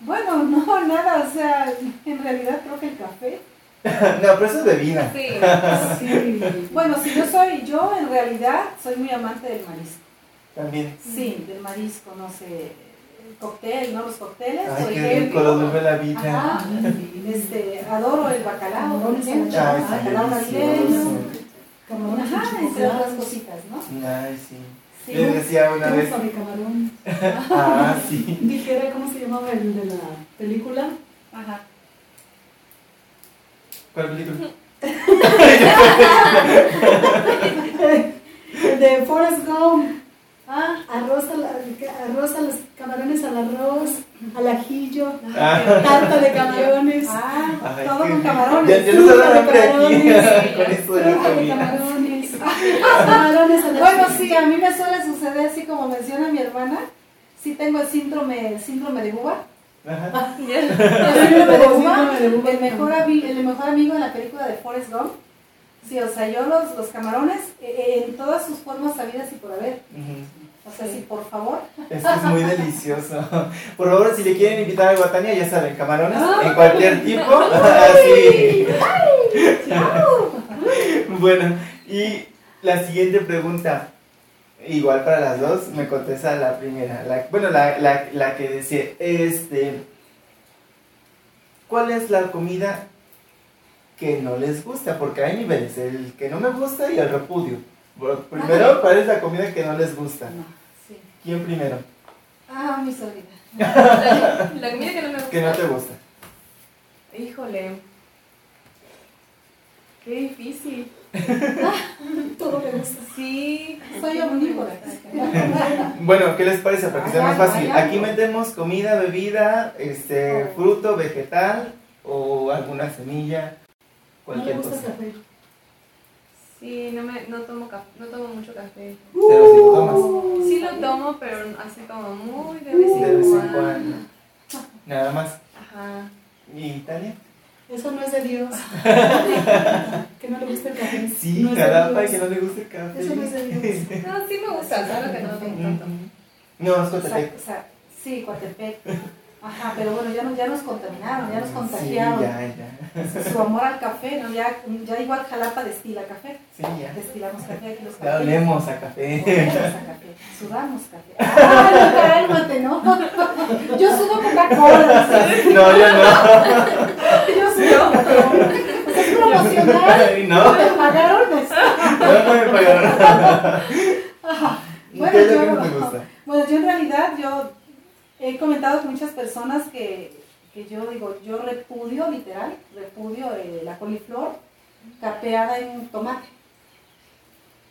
Bueno, no, nada, o sea, en realidad creo que el café. No, pero eso es bebida. Sí. Sí. Bueno, si yo soy, yo en realidad soy muy amante del marisco. También. Sí, del marisco, no sé, cóctel, ¿no? Los cócteles, por Ay, qué rico, ejemplo. lo vuelve la vida. Ajá, este, adoro el bacalao, el sí, bacalao navideño. delicioso. Camarones Ajá, entre otras cositas, ¿no? Ay, sí. Sí. Yo decía una vez. De camarón. Ah, sí. Dijera, ¿cómo se llamaba el de la película? Ajá. ¿Cuál película? El de Forrest Gump. Ah, Arroz a, la, arroz a las Camarones al arroz, al ajillo, Ah. tarta de camarones. Ah, Ay, todo con camarones. Ya, ya hambre aquí camarones. con esto de la comida. camarones. Camarones al Bueno, sí, a mí me suele suceder así como menciona mi hermana. Sí tengo el síndrome, el síndrome de uva. Ajá. El síndrome de uva, el mejor, el mejor amigo en la película de Forrest Gump. Sí, o sea, yo los, los camarones eh, en todas sus formas sabidas y por haber. O sea, sí, por favor. Es que es muy delicioso. Por favor, si le quieren invitar algo a Tania, ya saben, camarones Ah. en cualquier tipo. Así. Bueno, y la siguiente pregunta, igual para las dos, me contesta la primera. La- bueno, la, la, la que decía, este, ¿cuál es la comida que no les gusta? Porque hay niveles, el que no me gusta y el repudio. Bueno, primero, ¿cuál es la comida que no les gusta? No, sí. ¿Quién primero? Ah, mi sobrina. La, la comida que no me gusta. Que no te gusta. Híjole. Qué difícil. Todo me gusta. Sí. Soy omnívora. Bueno, ¿qué les parece? Para que sea más fácil. Aquí metemos comida, bebida, este, fruto, vegetal o alguna semilla, No cualquier gusta cosa. Sí, no, me, no, tomo café, no tomo mucho café. Pero si lo tomas Sí lo tomo, pero así como muy de vez en, de vez en cuando. Nada más. Ajá. ¿Y Italia? Eso no es de Dios. que no le gusta el café. Sí, no caramba, que no le gusta el café. Eso no es de Dios. No, sí me gusta, solo que no lo tomo tanto. No, es O sea, Cotepec. o sea, sí, Coatepec. Ajá, pero bueno, ya nos, ya nos contaminaron, ya nos Sí, contagiaron. ya, ya. Su amor al café, ¿no? Ya, ya igual Jalapa destila café. Sí, ya. Destilamos café aquí los Ya cafés. olemos a café. Olemos a café. Sudamos café. ¡Ay, cálmate, no! Yo sudo Coca-Cola. ¿sí? No, yo no. Yo sudo Coca-Cola. Pues es promocional. No. ¿Me pagaron? No, no me pagaron. Bueno, ¿Qué es lo yo- no? Bueno, yo en realidad, yo he comentado con muchas personas que, que yo digo, yo repudio, literal, repudio eh, la coliflor capeada en tomate.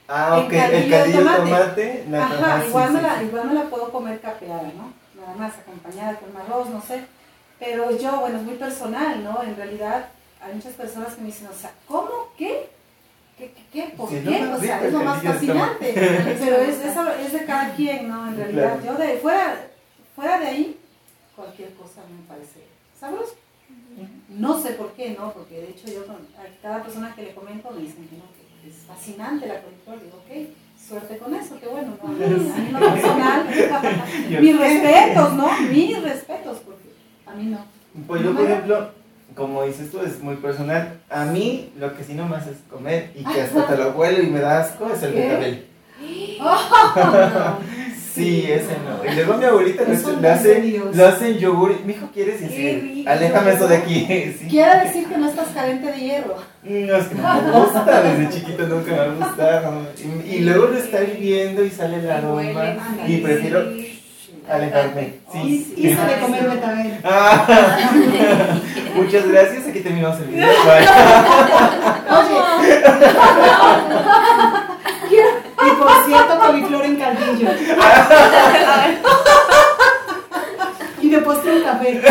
Ah, El ok, el caldillo de tomate. tomate. la- Ajá, igual, sí, me la, sí. igual me la puedo comer capeada, ¿no? Nada más acompañada con arroz, no sé. Pero yo, bueno, es muy personal, ¿no? En realidad, hay muchas personas que me dicen, o sea, ¿cómo? ¿Qué? ¿Qué? ¿Qué? qué? ¿Por Sí, qué? O sea, es lo más fascinante. Pero es, es de cada quien, ¿no? En realidad, Claro. yo de fuera, fuera de ahí, cualquier cosa me parece sabroso. No sé por qué, ¿no? Porque de hecho yo con a cada persona que le comento me dicen que no, que es fascinante la coliflor. Digo, ok, suerte con eso, qué bueno, ¿no? A mí en lo personal, mis respetos, ¿no? Mis respetos, porque a mí no. Pues yo, por ejemplo, como dices tú, es muy personal. A mí, lo que sí no me hace es comer y que hasta te lo huelo y me da asco es el betabel. No. Sí, ese no. Y luego mi abuelita le, le hace, de Dios. lo hace en yogur. Mi hijo, ¿quieres? Y rico. aléjame eso de aquí. Sí. Quiere decir que no estás carente de hierro. No, es que no me gusta, desde chiquito nunca me ha gustado. Y, y luego lo está hirviendo y sale el Y aroma. Y prefiero alejarme. Y, Sí. hizo de comer betabel. Ah, muchas gracias. Aquí terminamos el video. Bye. Oye, Y coliflor en caldillo. y de postre un café.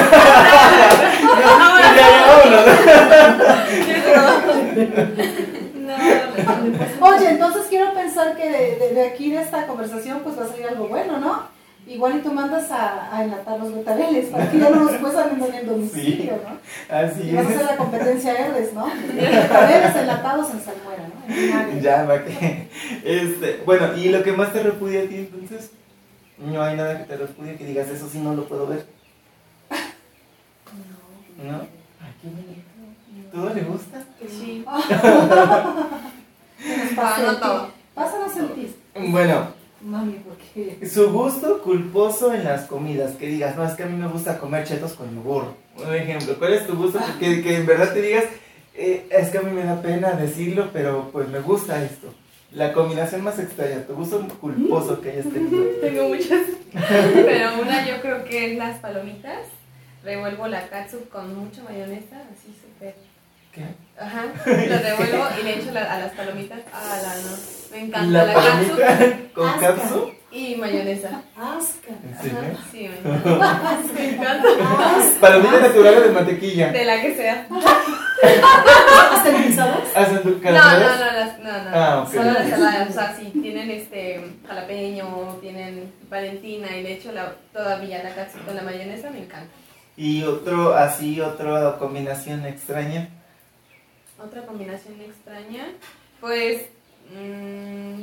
Oye, entonces quiero pensar que de, de- de aquí, de esta conversación, pues va a salir algo bueno, ¿no? Igual y tú mandas a, a enlatar los betabeles para que ya no los cuestan en el domicilio, ¿no? Así Y vas a hacer la competencia Herdes, ¿no? Betabeles enlatados en salmuera, ¿no? En. Ya, va que. Este, bueno, y lo que más te repudia a ti, entonces. No hay nada que te repudie que digas, eso sí no lo puedo ver. ¿No? Ay, qué bonito. ¿Todo le gusta? Sí. No. Pásanos el. Bueno, Mami, ¿por qué? su gusto culposo en las comidas. Que digas, no, es que a mí me gusta comer chetos con yogur. Un ejemplo, ¿cuál es tu gusto? Que, que en verdad te digas, eh, es que a mí me da pena decirlo, pero pues me gusta esto. La combinación más extraña, tu gusto culposo que hayas tenido. Tengo muchas. Pero una yo creo que es las palomitas. Revuelvo la katsup con mucha mayonesa, así súper. ¿Qué? Ajá. La revuelvo y le echo la- a las palomitas. Ah, la no. Me encanta La la, palomita con Asca. y mayonesa. Asca. ¿En serio? Ajá, Sí, me encanta. Me encanta. Palomita natural de mantequilla. De la que sea. No, ¿Esterilizadas? ¿Hacen tu no, no, las, no, no. Ah. Solo las saladas, o sea, sí, tienen este jalapeño, tienen valentina y le echo la, todavía la catsup con la mayonesa, me encanta. Y otro, así, otra combinación extraña. Otra combinación extraña, pues mm,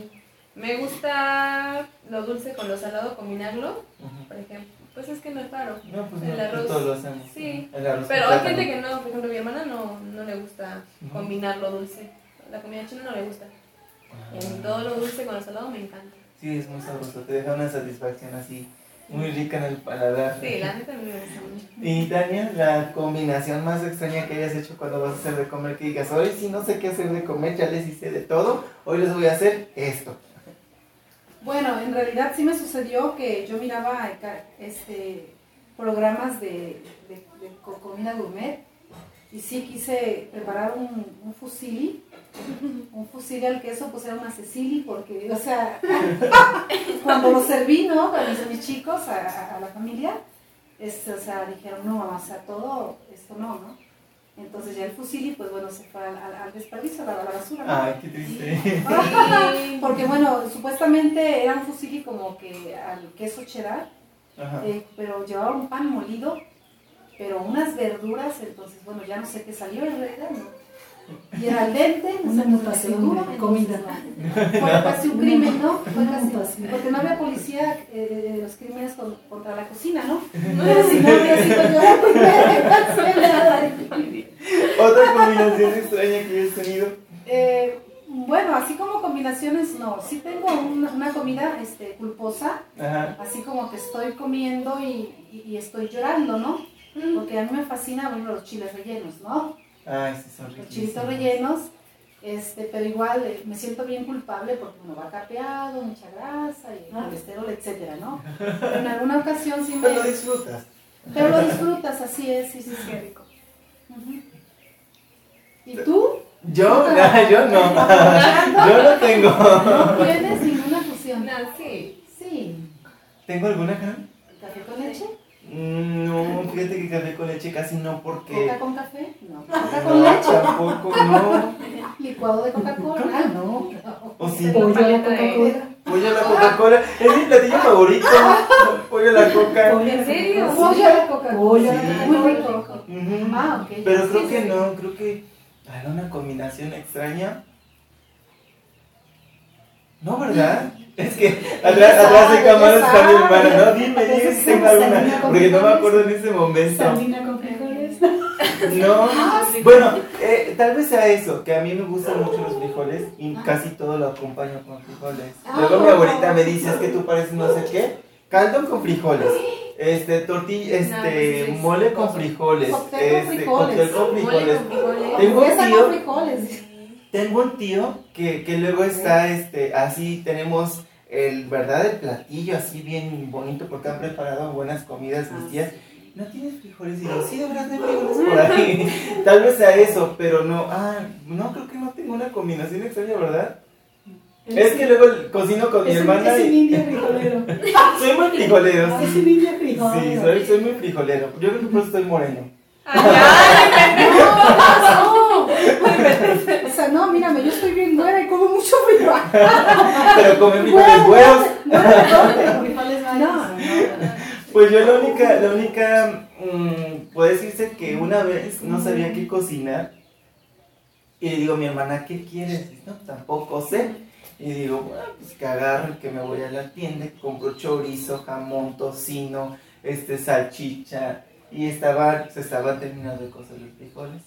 me gusta lo dulce con lo salado, combinarlo, por ejemplo. Pues es que no es raro. No, pues El no, arroz. todos lo hacemos. Sí. El arroz Pero hay gente que no, por ejemplo, mi hermana no, no le gusta combinar lo dulce. La comida china no le gusta. Y a mí todo lo dulce con lo salado me encanta. Sí, es muy sabroso, te deja una satisfacción así, muy rica en el paladar. Sí, la neta me gusta mucho. Y Tania, la combinación más extraña que hayas hecho cuando vas a hacer de comer, que digas, hoy sí no sé qué hacer de comer, ya les hice de todo, hoy les voy a hacer esto. Bueno, en realidad sí me sucedió que yo miraba este, programas de, de, de co- comida gourmet y sí quise preparar un, un fusilli, un fusilli al queso, pues era una cecili, porque, o sea, cuando lo serví, ¿no? Con mis, mis chicos, a, la familia, este, o sea, dijeron, no, mamá, o sea, todo esto no, ¿no? Entonces ya el fusilli, pues bueno, se fue al, al- al desperdicio, a la, a la basura. ¿no? Ay, qué triste. Sí. Porque bueno, supuestamente era un fusilli como que al queso cheddar, eh, pero llevaba un pan molido, pero unas verduras, entonces bueno, ya no sé qué salió en realidad, ¿no? Y era al dente, no Una mutación duro, de entonces, comida. no. Fue casi un crimen, ¿no? Fue Una casi, porque no había policía eh, de los crímenes con- contra la cocina, ¿no? Pero si no había sido yo la primera. Otra combinación extraña que hayas tenido. Eh, bueno, así como combinaciones, no. Sí tengo una, una comida este, culposa, Ajá. así como que estoy comiendo y, y- y estoy llorando, ¿no? Porque a mí me fascina bueno, los chiles rellenos, ¿no? Ay, sí, son Los chilitos rellenos, este, pero igual eh, me siento bien culpable porque uno va capeado, mucha grasa y Ah. colesterol, etcétera, ¿no? Pero en alguna ocasión sí me... Pero lo disfrutas. Pero lo disfrutas, así es, sí, sí, sí. Qué rico. ¿Y tú? Yo, no, yo no. Yo no tengo. ¿No tienes ninguna fusión? No, sí. Sí. ¿Tengo alguna, Karen? ¿Café con leche? Mm, No, fíjate que café con leche casi no porque... ¿Coca con café? No. ¿Coca con No, leche? tampoco, no. ¿Licuado de Coca-Cola? No. O sí. Pollo a la Coca-Cola. Pollo a la Coca-Cola. Es mi platillo favorito. Pollo a la Coca. ¿En serio? Pollo a la Coca-Cola. Pollo. Muy rico. Ah, ok. Pero creo sí, que sí. no, creo que era una combinación extraña. No, ¿verdad? Es que atrás, atrás de cámaras está mi hermana. No, dime, dime si tengo alguna. Porque no me acuerdo en ese momento. Con frijoles. No, bueno, eh, tal vez sea eso, que a mí me gustan mucho los frijoles y Ah. casi todo lo acompaño con frijoles. Ah, Luego mi abuelita me dice, es que tú pareces no sé qué, caldo con frijoles, este, tortilla, No, pues este, es mole con frijoles, Cóctel con este, frijoles. cóctel con frijoles. Tengo un tío- con frijoles. Tengo un tío que, que luego está, este, así tenemos el, ¿verdad? El platillo así bien bonito porque han preparado buenas comidas mis Ah, tías. ¿No tienes frijoles? Y yo, sí, de verdad, no hay frijoles por ahí. Tal vez sea eso, pero no, ah, no, creo que no tengo una combinación extraña, ¿verdad? Es que luego cocino con mi Es un- hermana Es un indio frijolero. soy muy frijolero, Es sí. un indio Sí, frijolero. soy, soy muy frijolero. Yo creo que por eso estoy moreno. O sea, no, mírame, yo estoy bien buena y como mucho frijol. Pero come frijoles buenos. Frijoles No. Pues yo la única, la única, mm, puede decirse que una vez no sabía qué cocinar y le digo a mi hermana, ¿qué quieres? No, tampoco sé. Y digo, bueno, pues que agarro y que me voy a la tienda, compro chorizo, jamón, tocino, este, salchicha y estaba, se estaban terminando de cocer los frijoles.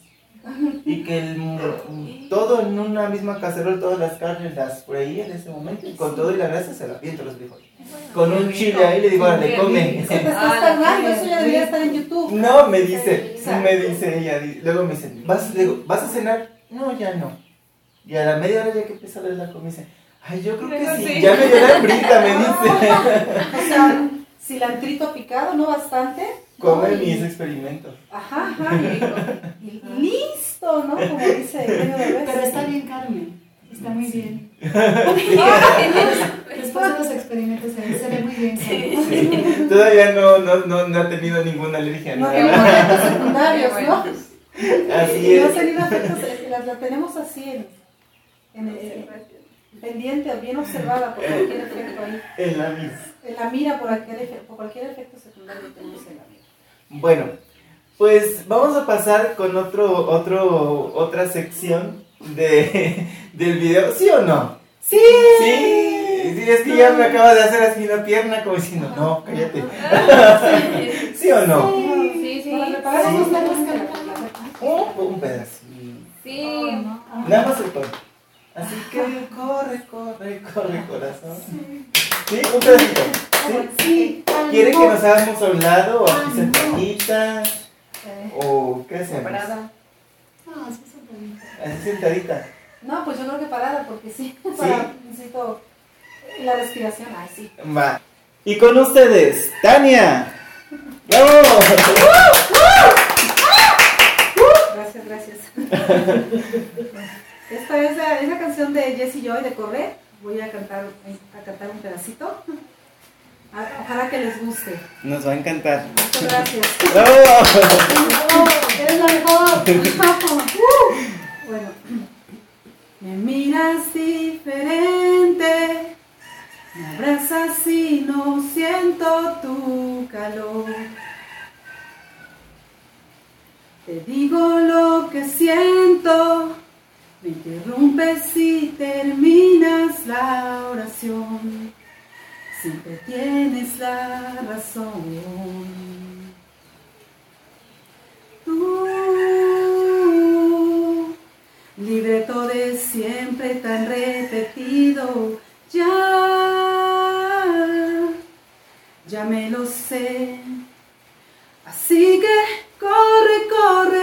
Y que el, todo en una misma cacerola, todas las carnes las freí en ese momento y con todo y la grasa se la aviento los frijoles. Con un chile ahí le digo, órale, come. Se te estás Ah, tardando, sí. eso ya debería estar en YouTube. No, me dice, me dice ella. Luego me dice, ¿vas, le digo, ¿vas a cenar? No, ya no. Y a la media hora ya que empieza a ver la comida, dice, ay, yo creo que sí, ya me dio la hambrita, me dice. Cilantrito picado, no bastante. Come ¿no? Y- mis experimentos. Ajá, ajá. Y, y listo, ¿no? Como dice. Pero está bien, Carmen. Está muy bien. Sí. Después de los experimentos en Todavía no, no, no, no ha tenido ninguna alergia. No ¿no? efectos secundarios, ¿no? Así No es. ha tenido efectos, la, la tenemos así en, en el- pendiente, bien observada por cualquier efecto ahí. En la mis. En la mira por cualquier, efe- por cualquier efecto secundario que tenemos en la mira. Bueno, pues vamos a pasar con otro, otro, otra sección de, del video. ¿Sí o no? ¡Sí! Sí, sí, es que ya me acaba de hacer así una pierna como diciendo, no, cállate. ¿Sí o no? Sí, sí. Para unos tacos que Un, un pedacito. Sí. Nada más el tono. Así que corre, corre, corre, corazón. ¿Sí? Un pedacito. ¿Sí? Sí. ¿Quiere que nos hagamos a un lado o aquí no. sentaditas? Eh, ¿O qué hacemos? Parada. Ah, sí, sentadita. Así sentadita. No, pues yo creo que parada, porque sí, para, necesito la respiración. Ay, sí. Va. Y con ustedes, Tania. ¡Bravo! Gracias, gracias. Esta es la, es la canción de Jessie Joy de Correr. Voy a cantar, a cantar un pedacito. Ojalá que les guste. Nos va a encantar. Muchas gracias. ¡Bravo! ¡Oh, ¡Eres la mejor! Uh, bueno. Me miras diferente, me abrazas y no siento tu calor. Te digo lo que siento, me interrumpes y terminas la oración. Siempre tienes la razón. Tú, libreto de siempre tan repetido, ya, ya me lo sé. Así que corre, corre,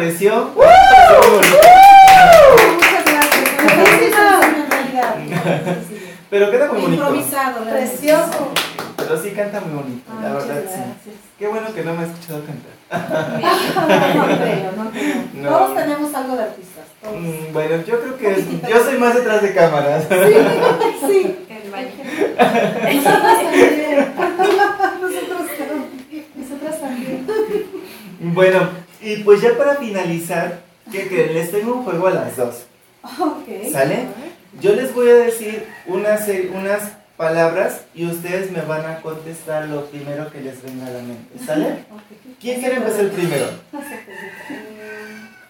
Tania. ¿Qué les pareció? Muchas gracias. Buenísimo, en realidad. Sí, sí. Pero queda muy bonito. Improvisado. Precioso. Pero sí canta muy bonito, Ah, la muchas verdad sí. Qué bueno que no me has escuchado cantar. No, no creo, no creo. No. Todos tenemos algo de artistas. Todos. Mm, bueno, yo creo que yo soy más detrás de cámaras. Sí. El baño. Nosotros también. Nosotros también. Nosotras también. Bueno, y pues ya para finalizar, ¿qué creen? Les tengo un juego a las dos. ¿Sale? Yo les voy a decir unas, eh, unas palabras y ustedes me van a contestar lo primero que les venga a la mente. ¿Sale? ¿Quién quiere empezar el primero?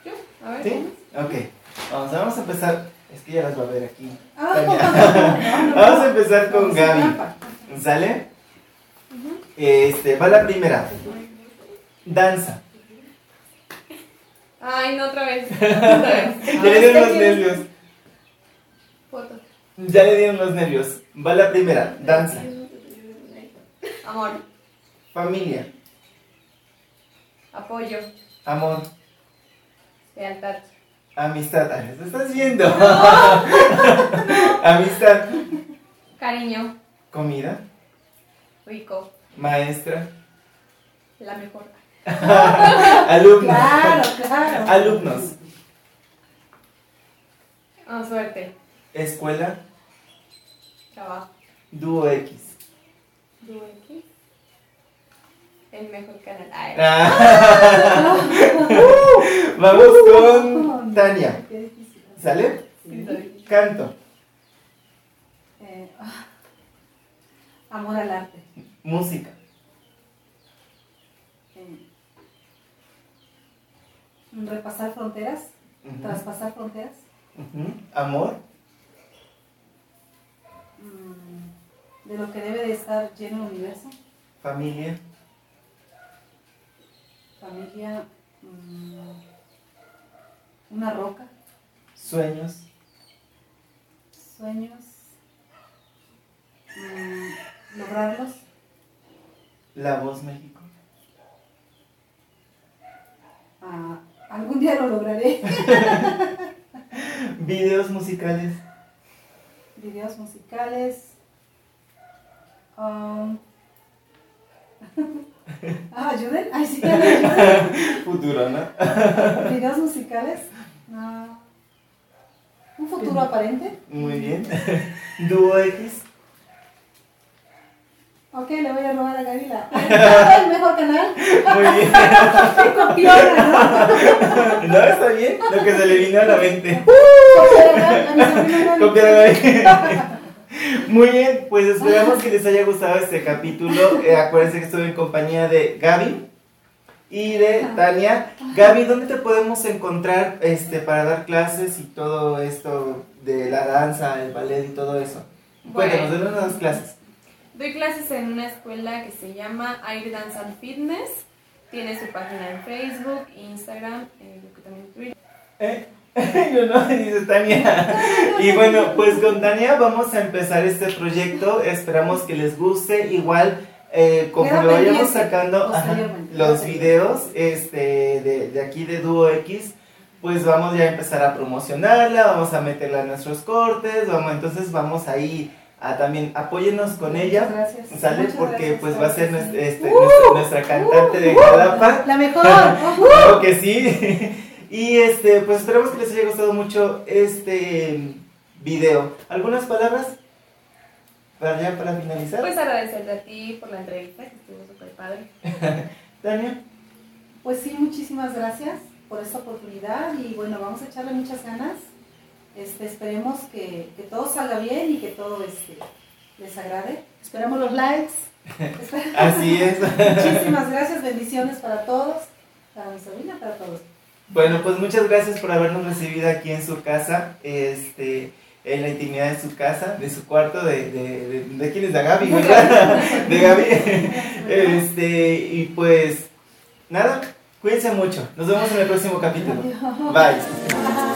Yo, a ver. ¿Sí? Ok. Vamos, vamos a empezar. Es que ya las va a ver aquí. Vamos a empezar con Gaby. ¿Sale? Este, va la primera. Danza. Ay, no, otra vez. Otra vez. Ya le dieron los nervios. Foto. Ya le dieron los nervios. Va la primera. Danza. Amor. Familia. Apoyo. Amor. Lealtad. Amistad. ¿Lo estás viendo? Amistad. Cariño. Comida. Rico. Maestra. La mejor. Alumno. Claro, claro. Alumnos. Ah, suerte. Escuela. Trabajo. Dúo X. Dúo X. El mejor canal. Ay. Ah. Vamos con Tania. ¿Sale? Sí. Canto. Eh, ah, amor al arte. Música. Eh, repasar fronteras. Traspasar fronteras. Amor. Mm, de lo que debe de estar lleno el universo. Familia. Familia, mm, una roca, Sueños. sueños, mm, lograrlos, La voz México. Ah, algún día lo lograré. Videos musicales. Videos musicales. um, ah, ayuden. Ay, sí, ayuden. Futuro, ¿no? Videos musicales. Un futuro aparente. Muy bien. Dúo X. Ok, le voy a robar a Gabriela. el mejor canal. Muy bien. Copiona, ¿no? No, está bien. Lo que se le vino a la mente. A no. Copiar ahí. Muy bien, pues esperamos que les haya gustado este capítulo. Eh, acuérdense que estoy en compañía de Gaby y de Tania. Gaby, ¿dónde te podemos encontrar este, para dar clases y todo esto de la danza, el ballet y todo eso? Cuéntanos, Bueno. ¿de dónde das clases? Doy clases en una escuela que se llama Air Dance and Fitness. Tiene su página en Facebook, Instagram, eh, creo que también Twitter. ¿Eh? Yo no, dice Tania. Y bueno, pues con Tania vamos a empezar este proyecto. Esperamos que les guste. Igual, eh, como lo vayamos sacando ajá, los videos este, de, de aquí de Duo X, pues vamos ya a empezar a promocionarla, vamos a meterla en nuestros cortes. Vamos, entonces vamos ahí a también apóyennos con Muchas ella. gracias. Sale Muchas porque gracias, pues va a ser nuestra, este, nuestra, nuestra cantante de Jalapa. La mejor. Claro que sí. Y este, pues esperamos que les haya gustado mucho este video. ¿Algunas palabras? Para ya para finalizar. Pues agradecerte a ti por la entrevista, que estuvo súper padre. Tania. Pues sí, muchísimas gracias por esta oportunidad y bueno, vamos a echarle muchas ganas. Este, esperemos que, que todo salga bien y que todo este, les agrade. Esperamos los likes. Así es. Muchísimas gracias, bendiciones para todos, para mi sobrina, para todos. Bueno, pues muchas gracias por habernos recibido aquí en su casa, este, en la intimidad de su casa, de su cuarto, de, de, de, de quién es de Gaby, ¿verdad? De Gaby. Este, y pues, nada, cuídense mucho. Nos vemos en el próximo capítulo. Bye.